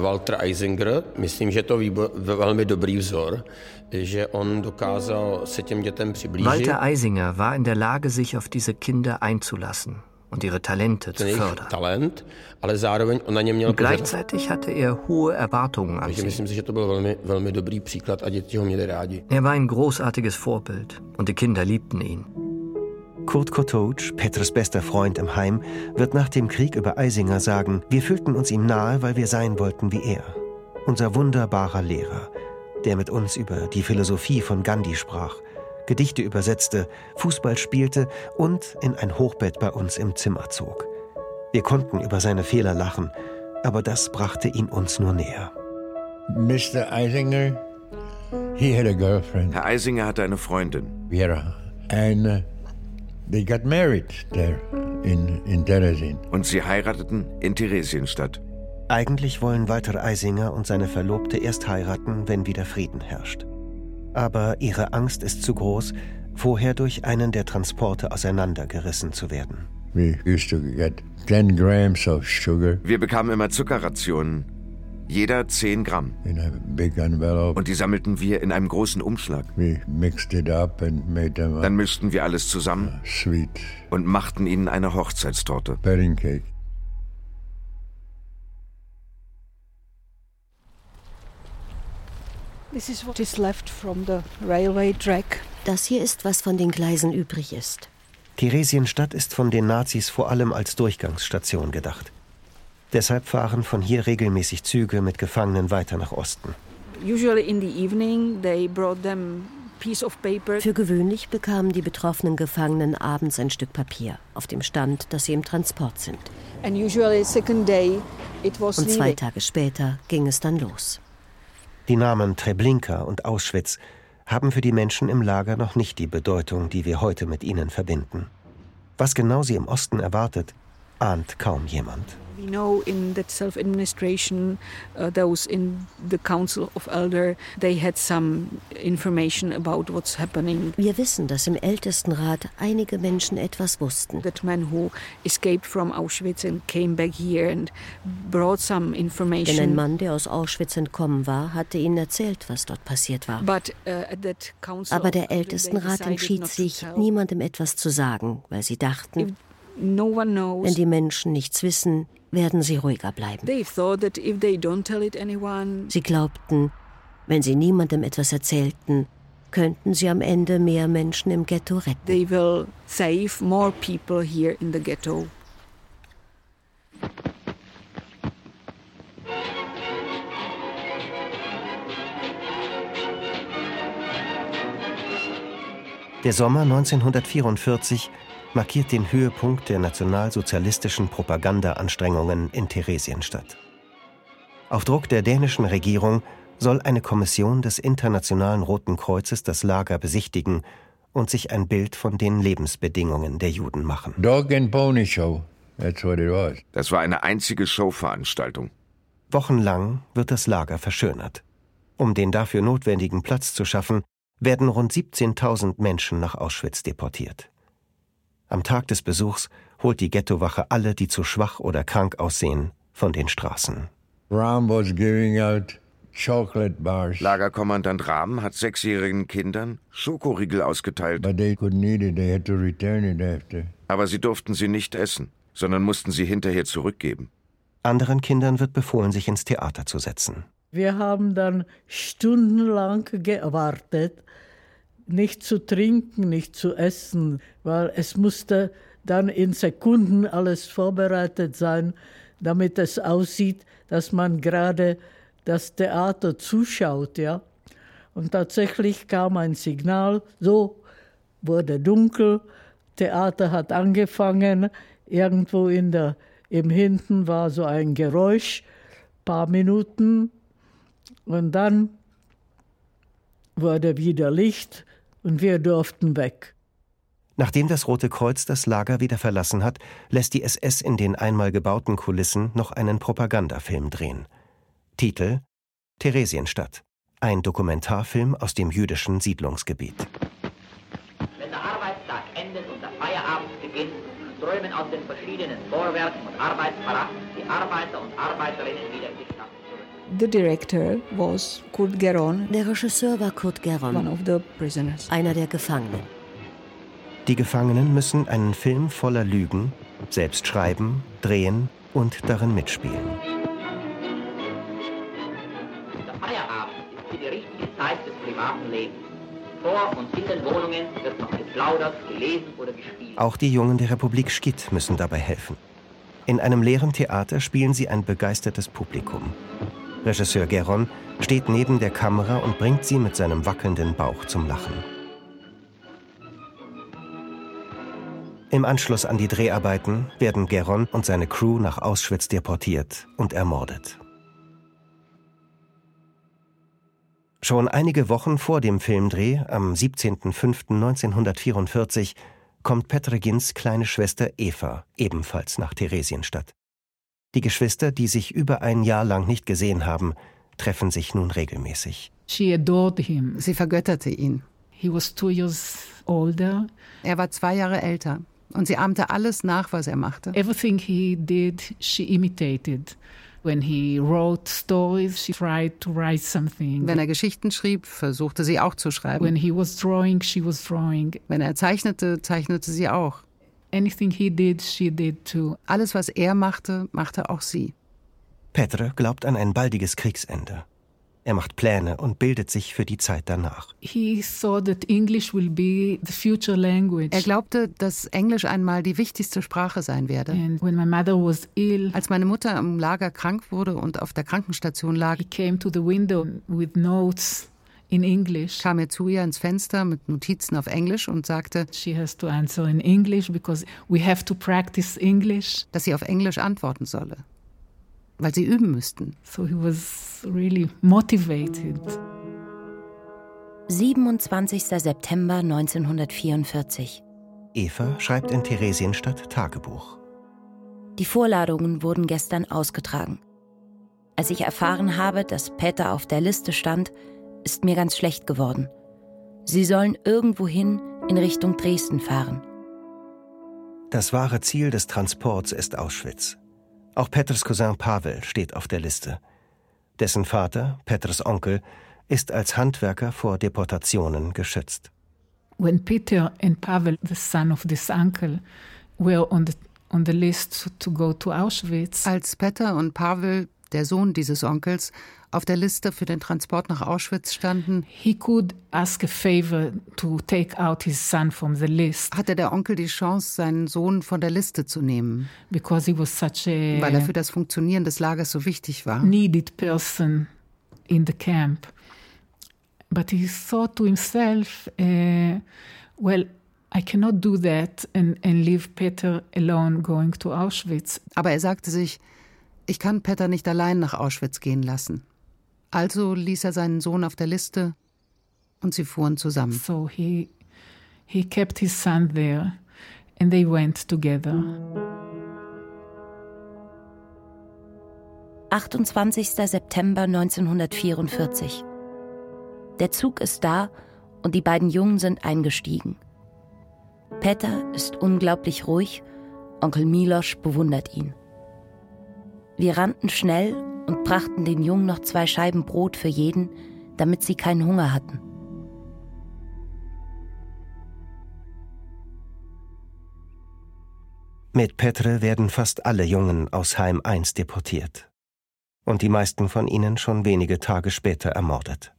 Walter Eisinger, myslím, že to výbo- velmi dobrý vzor, že on dokázal se těm dětem přiblížit. Walter Eisinger war in der Lage, sich auf diese Kinder einzulassen und ihre Talente zu fördern. talent, ale zároveň on na ně měl gleichzeitig hatte er hohe Erwartungen an sie. myslím si, že to byl velmi, velmi dobrý příklad a děti ho měli rádi. Er war ein großartiges Vorbild und die Kinder liebten ihn. Kurt Kotouc, Petres bester Freund im Heim, wird nach dem Krieg über Eisinger sagen, wir fühlten uns ihm nahe, weil wir sein wollten wie er. Unser wunderbarer Lehrer, der mit uns über die Philosophie von Gandhi sprach, Gedichte übersetzte, Fußball spielte und in ein Hochbett bei uns im Zimmer zog. Wir konnten über seine Fehler lachen, aber das brachte ihn uns nur näher. Mr. Eisinger, he had a girlfriend, Herr Eisinger hatte eine Freundin. Vera, and uh, they got married there in, in Terezin. Und sie heirateten in Theresienstadt. Eigentlich wollen Walter Eisinger und seine Verlobte erst heiraten, wenn wieder Frieden herrscht. Aber ihre Angst ist zu groß, vorher durch einen der Transporte auseinandergerissen zu werden. We used to get 10 grams of sugar Wir bekamen immer Zuckerrationen. Jeder 10 Gramm. in a big envelope. Und die sammelten wir in einem großen Umschlag. We mixed it up and made them Dann mischten wir alles zusammen sweet und machten ihnen eine Hochzeitstorte. wedding cake. This is what is left from the railway track. Das hier ist, was von den Gleisen übrig ist. Theresienstadt ist von den Nazis vor allem als Durchgangsstation gedacht. Deshalb fahren von hier regelmäßig Züge mit Gefangenen weiter nach Osten. Für gewöhnlich bekamen die betroffenen Gefangenen abends ein Stück Papier, auf dem stand, dass sie im Transport sind. Und zwei Tage später ging es dann los. Die Namen Treblinka und Auschwitz haben für die Menschen im Lager noch nicht die Bedeutung, die wir heute mit ihnen verbinden. Was genau sie im Osten erwartet, ahnt kaum jemand. We know in that self-administration, uh, those in the Council of Elder, they had some information about what's happening. Wir wissen, dass im Ältestenrat einige Menschen etwas wussten. That man who escaped from Auschwitz and came back here and brought some information. Denn ein Mann, der aus Auschwitz entkommen war, hatte ihnen erzählt, was dort passiert war. But, uh, Aber der Ältestenrat entschied sich, niemandem etwas zu sagen, weil sie dachten, If wenn die Menschen nichts wissen, werden sie ruhiger bleiben. Sie glaubten, wenn sie niemandem etwas erzählten, könnten sie am Ende mehr Menschen im Ghetto retten. They will save more people here in the ghetto. Der Sommer 1944 markiert den Höhepunkt der nationalsozialistischen Propagandaanstrengungen in Theresienstadt. Auf Druck der dänischen Regierung soll eine Kommission des Internationalen Roten Kreuzes das Lager besichtigen und sich ein Bild von den Lebensbedingungen der Juden machen. Dog and Pony Show. That's what it was. Das war eine einzige Showveranstaltung. Wochenlang wird das Lager verschönert. Um den dafür notwendigen Platz zu schaffen, werden rund 17.000 Menschen nach Auschwitz deportiert. Am Tag des Besuchs holt die Ghettowache alle, die zu schwach oder krank aussehen, von den Straßen. Lagerkommandant Rahm hat sechsjährigen Kindern Schokoriegel ausgeteilt. Aber sie durften sie nicht essen, sondern mussten sie hinterher zurückgeben. Anderen Kindern wird befohlen, sich ins Theater zu setzen. Wir haben dann stundenlang gewartet, nicht zu trinken, nicht zu essen, weil es musste dann in Sekunden alles vorbereitet sein, damit es aussieht, dass man gerade das Theater zuschaut, ja. Und tatsächlich kam ein Signal, so wurde dunkel, Theater hat angefangen, irgendwo in der, im Hinten war so ein Geräusch, paar Minuten, und dann wurde wieder Licht und wir durften weg. Nachdem das Rote Kreuz das Lager wieder verlassen hat, lässt die SS in den einmal gebauten Kulissen noch einen Propagandafilm drehen. Titel Theresienstadt. Ein Dokumentarfilm aus dem jüdischen Siedlungsgebiet. Wenn der Arbeitstag endet und der Feierabend beginnt, strömen aus den verschiedenen Vorwerken und Arbeitsparaden die Arbeiter und Arbeiterinnen wieder in die. The director was Kurt Geron. Der Regisseur war Kurt Geron, one of the prisoners. einer der Gefangenen. Die Gefangenen müssen einen Film voller Lügen selbst schreiben, drehen und darin mitspielen. Der Feierabend ist für die richtige Zeit des privaten Lebens. Vor und in den Wohnungen wird noch geplaudert, gelesen oder gespielt. Auch die Jungen der Republik Schkitt müssen dabei helfen. In einem leeren Theater spielen sie ein begeistertes Publikum. Regisseur Geron steht neben der Kamera und bringt sie mit seinem wackelnden Bauch zum Lachen. Im Anschluss an die Dreharbeiten werden Geron und seine Crew nach Auschwitz deportiert und ermordet. Schon einige Wochen vor dem Filmdreh, am 17.05.1944, kommt Petregins kleine Schwester Eva ebenfalls nach Theresienstadt. Die Geschwister, die sich über ein Jahr lang nicht gesehen haben, treffen sich nun regelmäßig. She adored him. Sie vergötterte ihn. He was two years older. Er war zwei Jahre älter und sie ahmte alles nach, was er machte. Everything he did, she imitated. When he wrote stories, she tried to write something. Wenn er Geschichten schrieb, versuchte sie auch zu schreiben. When he was drawing, she was drawing. Wenn er zeichnete, zeichnete sie auch. Anything he did, she did too. Alles, was er machte, machte auch sie. Petre glaubt an ein baldiges Kriegsende. Er macht Pläne und bildet sich für die Zeit danach. He thought that English will be the future language. Er glaubte, dass Englisch einmal die wichtigste Sprache sein werde. And when my mother was ill, Als meine Mutter im Lager krank wurde und auf der Krankenstation lag, he came to the window with notes in English. kam er zu ihr ins Fenster mit Notizen auf Englisch und sagte, She has to answer in English because we have to practice English. dass sie auf Englisch antworten solle, weil sie üben müssten. So he was really motivated. 27. September 1944. Eva schreibt in Theresienstadt Tagebuch. Die Vorladungen wurden gestern ausgetragen. Als ich erfahren habe, dass Peter auf der Liste stand, ist mir ganz schlecht geworden. Sie sollen irgendwohin in Richtung Dresden fahren. Das wahre Ziel des Transports ist Auschwitz. Auch Peters Cousin Pavel steht auf der Liste. Dessen Vater, Peters Onkel, ist als Handwerker vor Deportationen geschützt. When Peter and Pavel, the son of this uncle, were on the, on the list to go to Auschwitz, Als Peter und Pavel, der Sohn dieses Onkels, auf der Liste für den Transport nach Auschwitz standen, he could ask a favor to take out his son from the list hatte der Onkel die Chance, seinen Sohn von der Liste zu nehmen, because he was such a weil er für das Funktionieren des Lagers so wichtig war. needed person in the camp. But he thought to himself, uh, well, I cannot do that and, and leave Peter alone going to Auschwitz. Aber er sagte sich, ich kann Peter nicht allein nach Auschwitz gehen lassen. Also ließ er seinen Sohn auf der Liste und sie fuhren zusammen. So he, he kept his son there and they went together. 28. September 1944. Der Zug ist da und die beiden Jungen sind eingestiegen. Peter ist unglaublich ruhig, Onkel Milosch bewundert ihn. Wir rannten schnell und brachten den Jungen noch zwei Scheiben Brot für jeden, damit sie keinen Hunger hatten. Mit Petre werden fast alle Jungen aus Heim I deportiert. Und die meisten von ihnen schon wenige Tage später ermordet.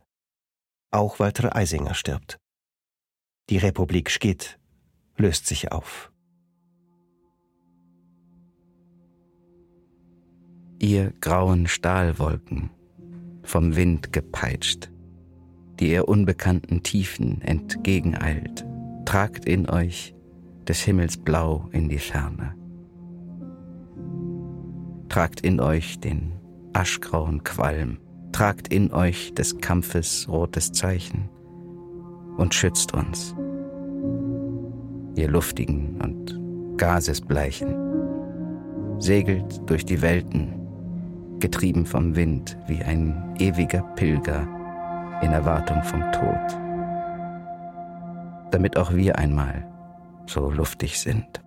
Auch Walter Eisinger stirbt. Die Republik Schkedt löst sich auf. Ihr grauen Stahlwolken, vom Wind gepeitscht, die ihr unbekannten Tiefen entgegeneilt, tragt in euch des Himmels Blau in die Ferne. Tragt in euch den aschgrauen Qualm, tragt in euch des Kampfes rotes Zeichen und schützt uns, ihr luftigen und gasesbleichen, segelt durch die Welten, getrieben vom Wind wie ein ewiger Pilger in Erwartung vom Tod, damit auch wir einmal so luftig sind.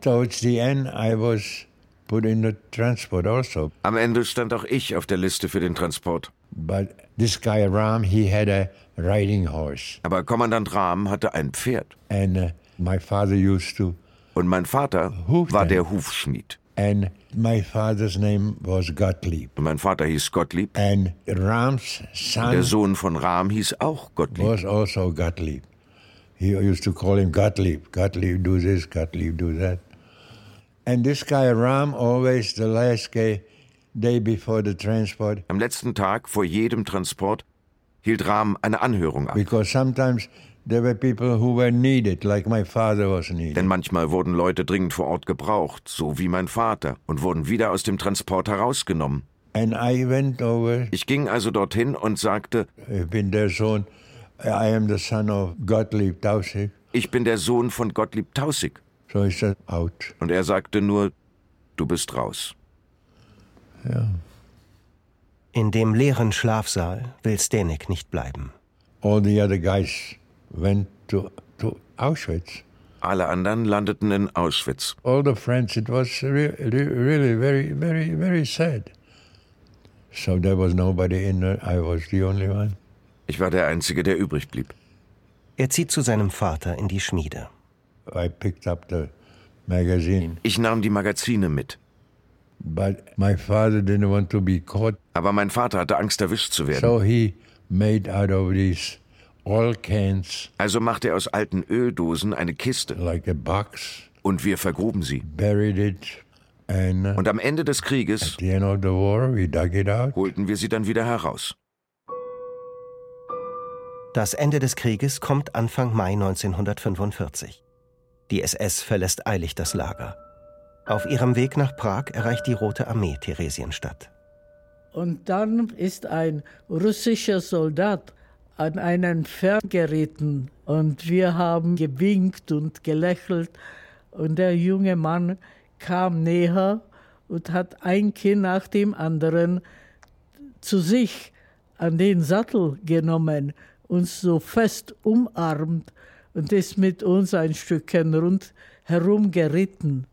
Towards the end, I was put in the transport also. Am Ende stand auch ich auf der Liste für den Transport. But this guy Ram, he had a riding horse. Aber Kommandant Rahm hatte ein Pferd. And uh, my father used to. Und mein Vater war der Hufschmied. And my father's name was Gottlieb. Und mein Vater hieß Gottlieb. And Ram's Und der son Sohn von Rahm hieß auch Gottlieb. was also Gottlieb. He used to call him Gottlieb. Gottlieb do this, Gottlieb do that. And this guy Ram always the last day, day before the transport, Am letzten Tag vor jedem Transport hielt Rahm eine Anhörung ab. because sometimes there were people who were needed, like my father was needed. Denn manchmal wurden Leute dringend vor Ort gebraucht, so wie mein Vater, und wurden wieder aus dem Transport herausgenommen. And I went over, Ich ging also dorthin und sagte, ich bin der Sohn, I am the son of Gottlieb Tausig. ich bin der Sohn von Gottlieb Tausig. So he said, out. Und er sagte nur, du bist raus. Yeah. In dem leeren Schlafsaal will Stenek nicht bleiben. All the other guys went to, to Auschwitz. Alle anderen landeten in Auschwitz. all the friends, it was re- re- really very, very, very sad. So there was nobody in there. I was the only one. Ich war der Einzige, der übrig blieb. Er zieht zu seinem Vater in die Schmiede. I picked up the magazine, Ich nahm die Magazine mit. but my father didn't want to be caught, Aber mein Vater hatte Angst, erwischt zu werden. so he made out of these Also machte er aus alten Öldosen eine Kiste like a box, und wir vergruben sie. buried it, and Und am Ende des Krieges holten wir sie dann wieder heraus. Das Ende des Krieges kommt Anfang Mai 1945. Die SS verlässt eilig das Lager. Auf ihrem Weg nach Prag erreicht die Rote Armee Theresienstadt. Und dann ist ein russischer Soldat an einen Pferd geritten und wir haben gewinkt und gelächelt und der junge Mann kam näher und hat ein Kind nach dem anderen zu sich an den Sattel genommen, uns so fest umarmt und ist mit uns ein Stückchen rund herum geritten.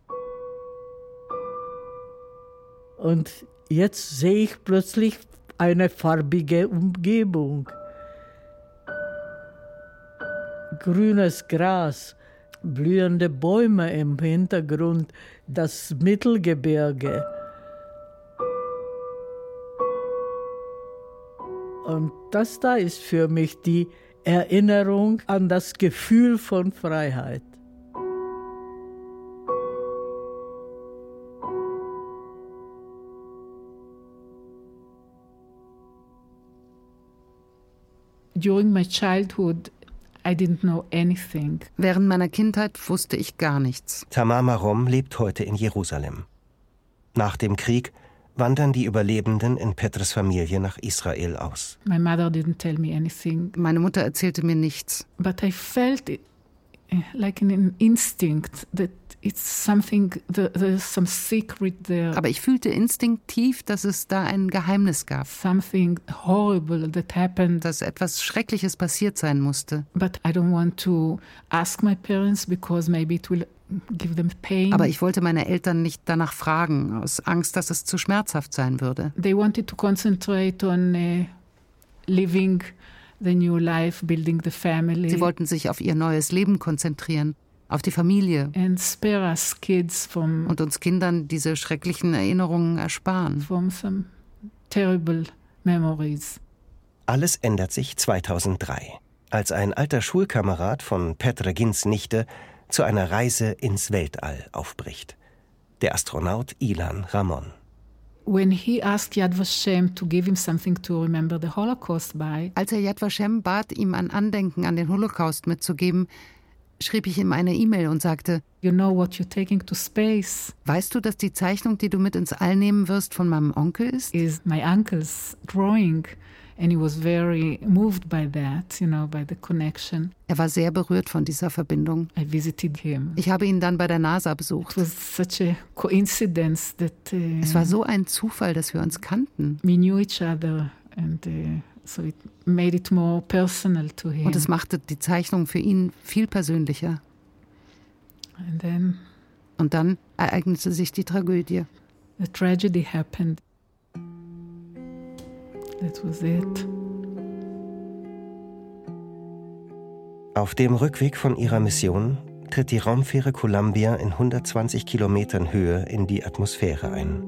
Und jetzt sehe ich plötzlich eine farbige Umgebung. Grünes Gras, blühende Bäume im Hintergrund, das Mittelgebirge. Und das da ist für mich die Erinnerung an das Gefühl von Freiheit. During my childhood, I didn't know anything. Während meiner Kindheit wusste ich gar nichts. Tamar Marom lebt heute in Jerusalem. Nach dem Krieg wandern die Überlebenden in Petres Familie nach Israel aus. My mother didn't tell me anything. Meine Mutter erzählte mir nichts. But I felt it, like an instinct that it's something, there's some secret there. Aber ich fühlte instinktiv, dass es da ein Geheimnis gab. Something horrible that happened. Dass etwas Schreckliches passiert sein musste. But I don't want to ask my parents because maybe it will give them pain. Aber ich wollte meine Eltern nicht danach fragen, aus Angst, dass es zu schmerzhaft sein würde. They wanted to concentrate on uh, living the new life, building the family. Sie wollten sich auf ihr neues Leben konzentrieren auf die Familie and spare us kids from, und uns Kindern diese schrecklichen Erinnerungen ersparen. From some terrible memories. Alles ändert sich 2003, als ein alter Schulkamerad von Petre Gins Nichte zu einer Reise ins Weltall aufbricht. Der Astronaut Ilan Ramon. When he asked Yad Vashem to give him something to remember the Holocaust by, als er Yad Vashem bat, ihm ein Andenken an den Holocaust mitzugeben, schrieb ich ihm eine E-Mail und sagte, you know what you're taking to space. Weißt du, dass die Zeichnung, die du mit ins All nehmen wirst, von meinem Onkel ist? Is my uncle's drawing. And he was very moved by that, you know, by the connection. Er war sehr berührt von dieser Verbindung. I visited him. Ich habe ihn dann bei der NASA besucht. It was such a coincidence that uh, es war so ein Zufall, dass wir uns kannten. We knew each other and uh, so it made it more personal to him. Und es machte die Zeichnung für ihn viel persönlicher. And then Und dann ereignete sich die Tragödie. The tragedy happened. That was it. Auf dem Rückweg von ihrer Mission tritt die Raumfähre Columbia in 120 Kilometern Höhe in die Atmosphäre ein.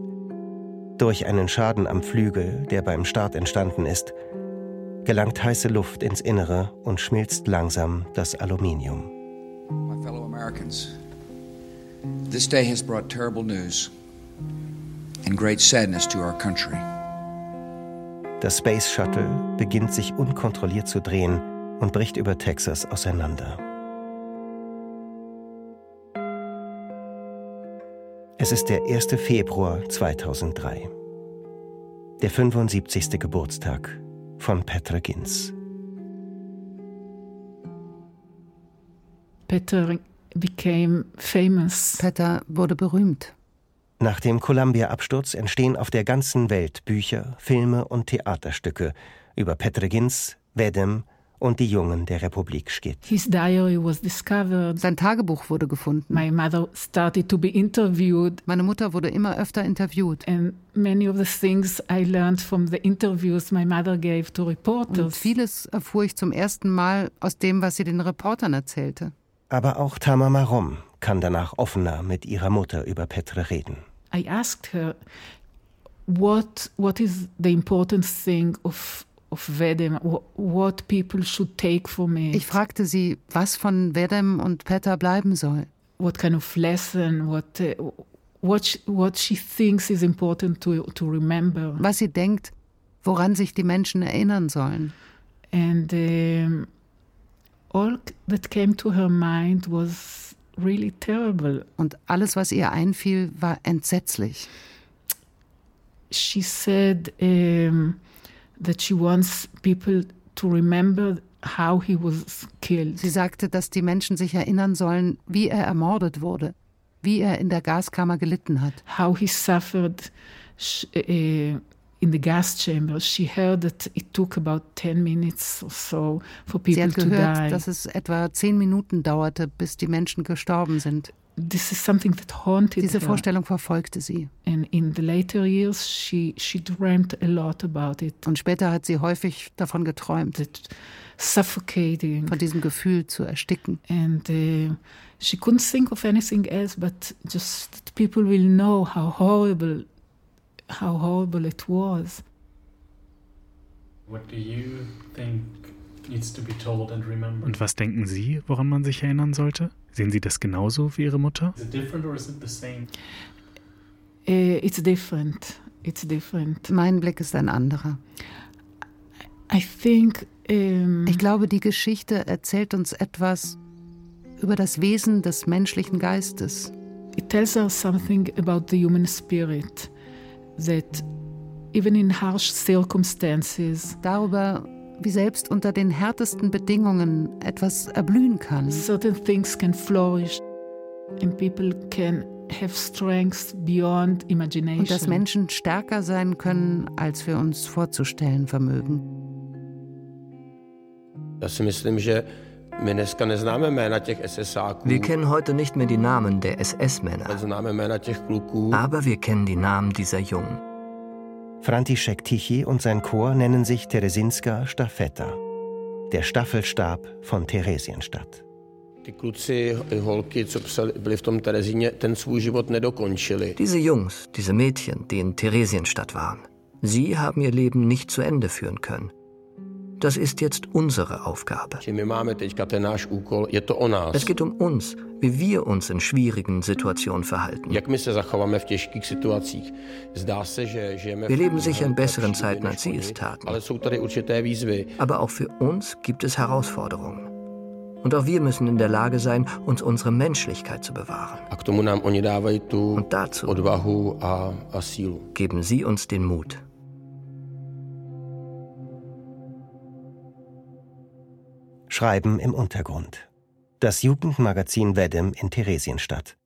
Durch einen Schaden am Flügel, der beim Start entstanden ist, gelangt heiße Luft ins Innere und schmilzt langsam das Aluminium. My fellow Americans, this day has brought terrible news and great sadness to our country. Das Space Shuttle beginnt sich unkontrolliert zu drehen und bricht über Texas auseinander. Es ist der 1. Februar 2003. Der 75. Geburtstag von Petra Gins. Peter became famous. Peter wurde berühmt. Nach dem Columbia-Absturz entstehen auf der ganzen Welt Bücher, Filme und Theaterstücke über Petre Gins, Vedem und die Jungen der Republik Schkit. His diary was discovered. Sein Tagebuch wurde gefunden. My mother started to be interviewed. Meine Mutter wurde immer öfter interviewt. And many of the things I learned from the interviews my mother gave to reporters. Und vieles erfuhr ich zum ersten Mal aus dem, was sie den Reportern erzählte. Aber auch Tamar Marom kann danach offener mit ihrer Mutter über Petre reden. I asked her, what, what is the important thing of of Vedem, what people should take from it. Ich fragte sie, was von Vedem und Petter bleiben soll. What kind of lesson, what, uh, what, what she thinks is important to, to remember. Was sie denkt, woran sich die Menschen erinnern sollen. And um, all that came to her mind was really terrible. Und alles, was ihr einfiel, war entsetzlich. She said um, that she wants people to remember how he was killed. Sie sagte, dass die Menschen sich erinnern sollen, wie er ermordet wurde, wie er in der Gaskammer gelitten hat. How he suffered uh, in the gas chamber. She heard that it took about 10 minutes or so for people Sie hat gehört, to die. dass es etwa zehn Minuten dauerte, bis die Menschen gestorben sind. This is something that haunted Diese her. Vorstellung verfolgte sie. And in the later years, she she dreamt a lot about it. Und später hat sie häufig davon geträumt, suffocating, von diesem Gefühl zu ersticken. And uh, she couldn't think of anything else, but just that people will know how horrible, how horrible it was. What do you think needs to be told and remembered? Und was denken Sie, woran man sich erinnern sollte? Sehen Sie das genauso wie Ihre Mutter? Is it different or is it the same? Uh, it's different. It's different. Mein Blick ist ein anderer. I think. Um, ich glaube, die Geschichte erzählt uns etwas über das Wesen des menschlichen Geistes. It tells us something about the human spirit that even in harsh circumstances darüber wie selbst unter den härtesten Bedingungen etwas erblühen kann. Certain things can flourish and people can have strength beyond imagination. Und dass Menschen stärker sein können, als wir uns vorzustellen vermögen. Já si Wir kennen heute nicht mehr die Namen der SS-Männer. Aber wir kennen die Namen dieser Jungen. František Tichy und sein Chor nennen sich Teresinska Stafetta, der Staffelstab von Theresienstadt. Diese Jungs, diese Mädchen, die in Theresienstadt waren, sie haben ihr Leben nicht zu Ende führen können. Das ist jetzt unsere Aufgabe. Es geht um uns, wie wir uns in schwierigen Situationen verhalten. Wir leben sicher in besseren Zeiten, als Sie es taten. Aber auch für uns gibt es Herausforderungen. Und auch wir müssen in der Lage sein, uns unsere Menschlichkeit zu bewahren. Und dazu geben Sie uns den Mut. Schreiben im Untergrund. Das Jugendmagazin Wedem in Theresienstadt.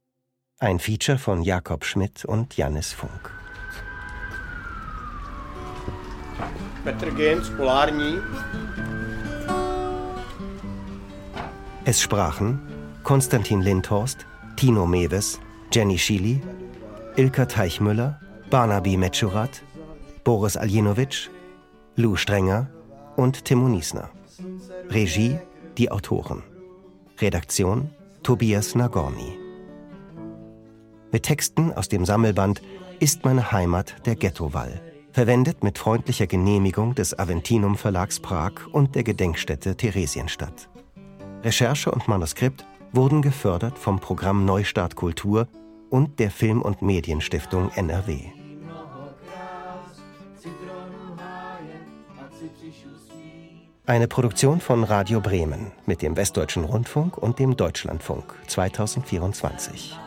Ein Feature von Jakob Schmidt und Jannis Funk. Es sprachen Konstantin Lindhorst, Tino Mewes, Jenny Schili, Ilka Teichmüller, Barnaby Metschurat, Boris Aljenovic, Lou Strenger und Timo Niesner. Regie die Autoren. Redaktion Tobias Nagorny. Mit Texten aus dem Sammelband Ist meine Heimat der Ghettowall. Verwendet mit freundlicher Genehmigung des Aventinum Verlags Prag und der Gedenkstätte Theresienstadt. Recherche und Manuskript wurden gefördert vom Programm Neustart Kultur und der Film- und Medienstiftung NRW. Eine Produktion von Radio Bremen mit dem Westdeutschen Rundfunk und dem Deutschlandfunk 2024.